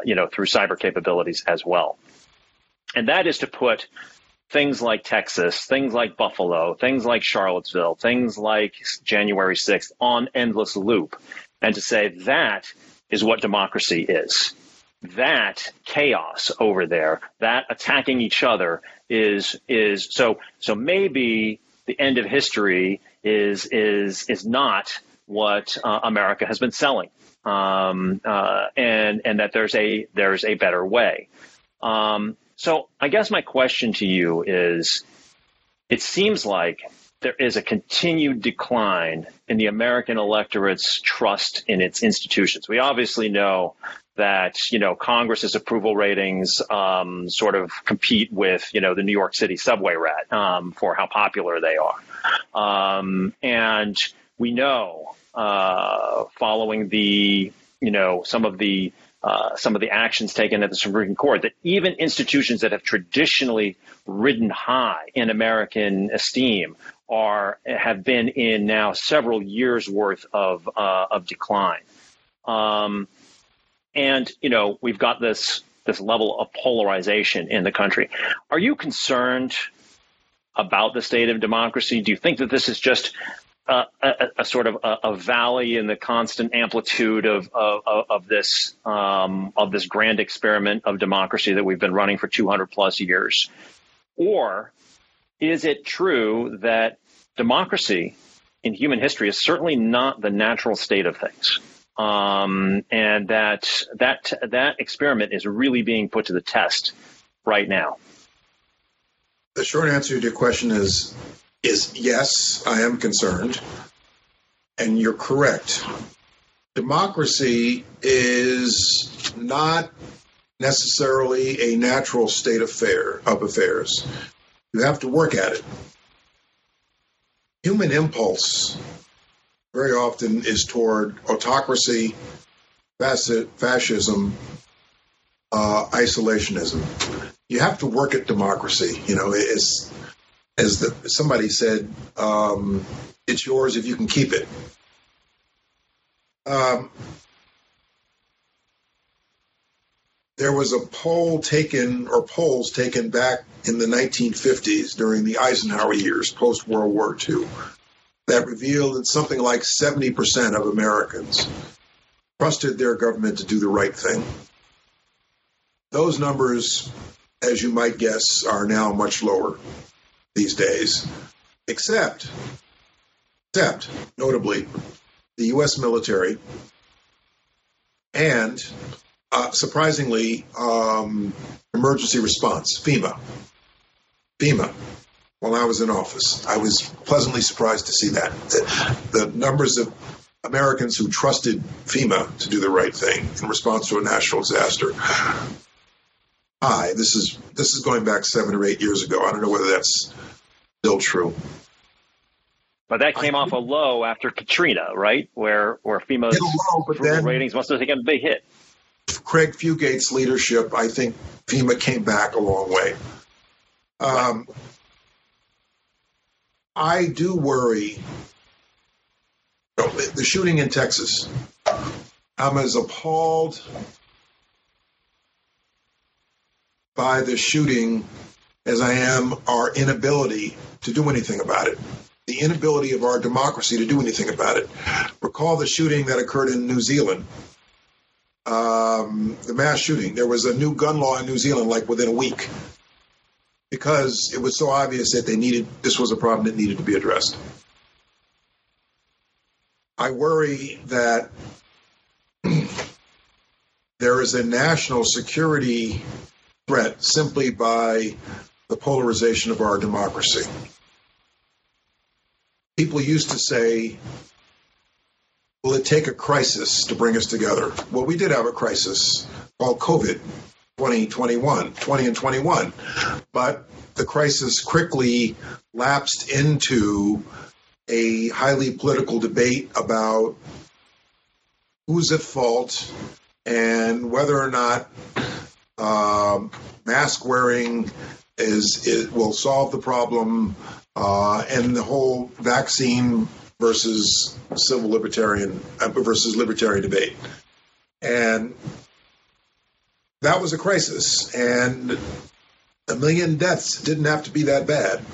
you know through cyber capabilities as well. And that is to put things like Texas, things like Buffalo, things like Charlottesville, things like January 6th on endless loop and to say that is what democracy is. That chaos over there, that attacking each other is is so so maybe the end of history is is is not what uh, America has been selling, um, uh, and and that there's a there's a better way. Um, so I guess my question to you is it seems like there is a continued decline in the American electorate's trust in its institutions. We obviously know that you know Congress's approval ratings um, sort of compete with you know the New York City subway rat um, for how popular they are, um, and we know uh, following the you know some of the uh, some of the actions taken at the Supreme Court, that even institutions that have traditionally ridden high in American esteem are have been in now several years worth of uh, of decline. Um, and you know we've got this this level of polarization in the country. Are you concerned about the state of democracy? Do you think that this is just a, a, a, sort of a, a, valley in the constant amplitude of of, of this um, of this grand experiment of democracy that we've been running for 200 plus years, or is it true that democracy in human history is certainly not the natural state of things? Um, and that that that experiment is really being put to the test right now. The short answer to your question is is yes, I am concerned, and you're correct. Democracy is not necessarily a natural state of, fair, of affairs. You have to work at it. Human impulse very often is toward autocracy, fascism, uh, isolationism. You have to work at democracy. You know, as the, somebody said, um, it's yours if you can keep it. Um, there was a poll taken, or polls taken back in the 1950s during the Eisenhower years, post World War II, that revealed that something like 70% of Americans trusted their government to do the right thing. Those numbers, as you might guess, are now much lower these days, except, except notably, the U.S. military and uh, surprisingly, um, emergency response, FEMA. FEMA. While I was in office, I was pleasantly surprised to see that. The, the numbers of Americans who trusted FEMA to do the right thing in response to a national disaster high. This is this is going back seven or eight years ago. I don't know whether that's still true. But that came I, off a low after Katrina, right? Where where FEMA's low, ratings must have taken a big hit. Craig Fugate's leadership, I think FEMA came back a long way. Um, I do worry. The shooting in Texas, I'm as appalled by the shooting as I am our inability to do anything about it. The inability of our democracy to do anything about it. Recall the shooting that occurred in New Zealand, um, the mass shooting. There was a new gun law in New Zealand like within a week because it was so obvious that they needed this was a problem that needed to be addressed. I worry that there is a national security threat simply by the polarization of our democracy. People used to say, Will it take a crisis to bring us together? Well, we did have a crisis called COVID 2021, 20 and 21. But the crisis quickly lapsed into a highly political debate about who's at fault and whether or not um, mask wearing is it will solve the problem, uh, and the whole vaccine versus civil libertarian uh, versus libertarian debate, and that was a crisis, and a million deaths didn't have to be that bad.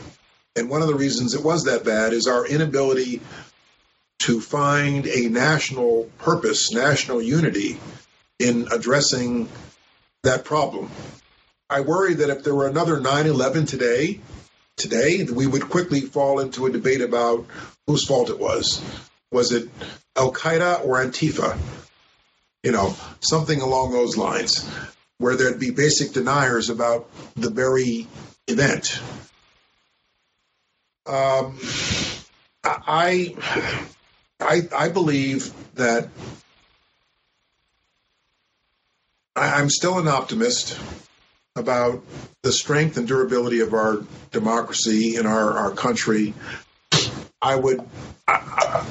And one of the reasons it was that bad is our inability to find a national purpose, national unity in addressing that problem. I worry that if there were another 9 11 today, today, we would quickly fall into a debate about whose fault it was. Was it Al Qaeda or Antifa? You know, something along those lines, where there'd be basic deniers about the very event. Um, I, I, I believe that I'm still an optimist about the strength and durability of our democracy in our, our country. I would, I,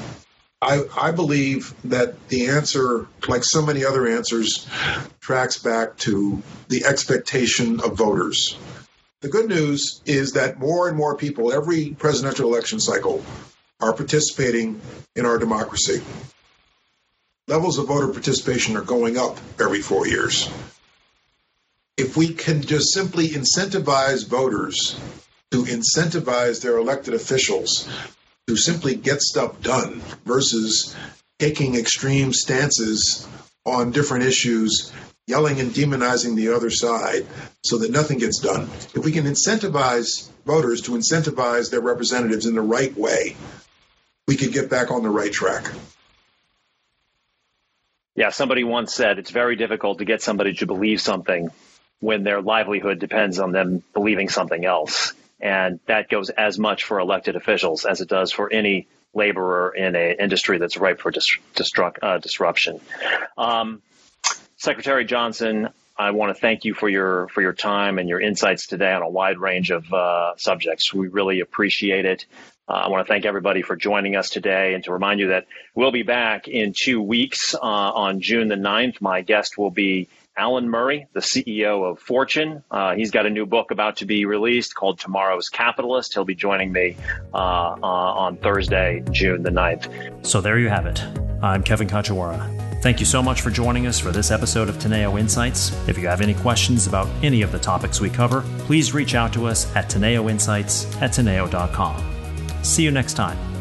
I, I believe that the answer, like so many other answers, tracks back to the expectation of voters. The good news is that more and more people, every presidential election cycle, are participating in our democracy levels of voter participation are going up every four years. If we can just simply incentivize voters to incentivize their elected officials to simply get stuff done versus taking extreme stances on different issues, yelling and demonizing the other side so that nothing gets done. If we can incentivize voters to incentivize their representatives in the right way, we could get back on the right track. Yeah, somebody once said it's very difficult to get somebody to believe something when their livelihood depends on them believing something else. And that goes as much for elected officials as it does for any laborer in an industry that's ripe for dis- destruct, uh, disruption. Um, Secretary Johnson, I want to thank you for your for your time and your insights today on a wide range of uh, subjects. We really appreciate it. Uh, I want to thank everybody for joining us today and to remind you that we'll be back in two weeks uh, on June the 9th. My guest will be Alan Murray, the CEO of Fortune. Uh, he's got a new book about to be released called Tomorrow's Capitalist. He'll be joining me uh, uh, on Thursday, June the 9th. So there you have it. I'm Kevin Kajiwara. Thank you so much for joining us for this episode of Teneo Insights. If you have any questions about any of the topics we cover, please reach out to us at Teneo Insights at Teneo.com. See you next time.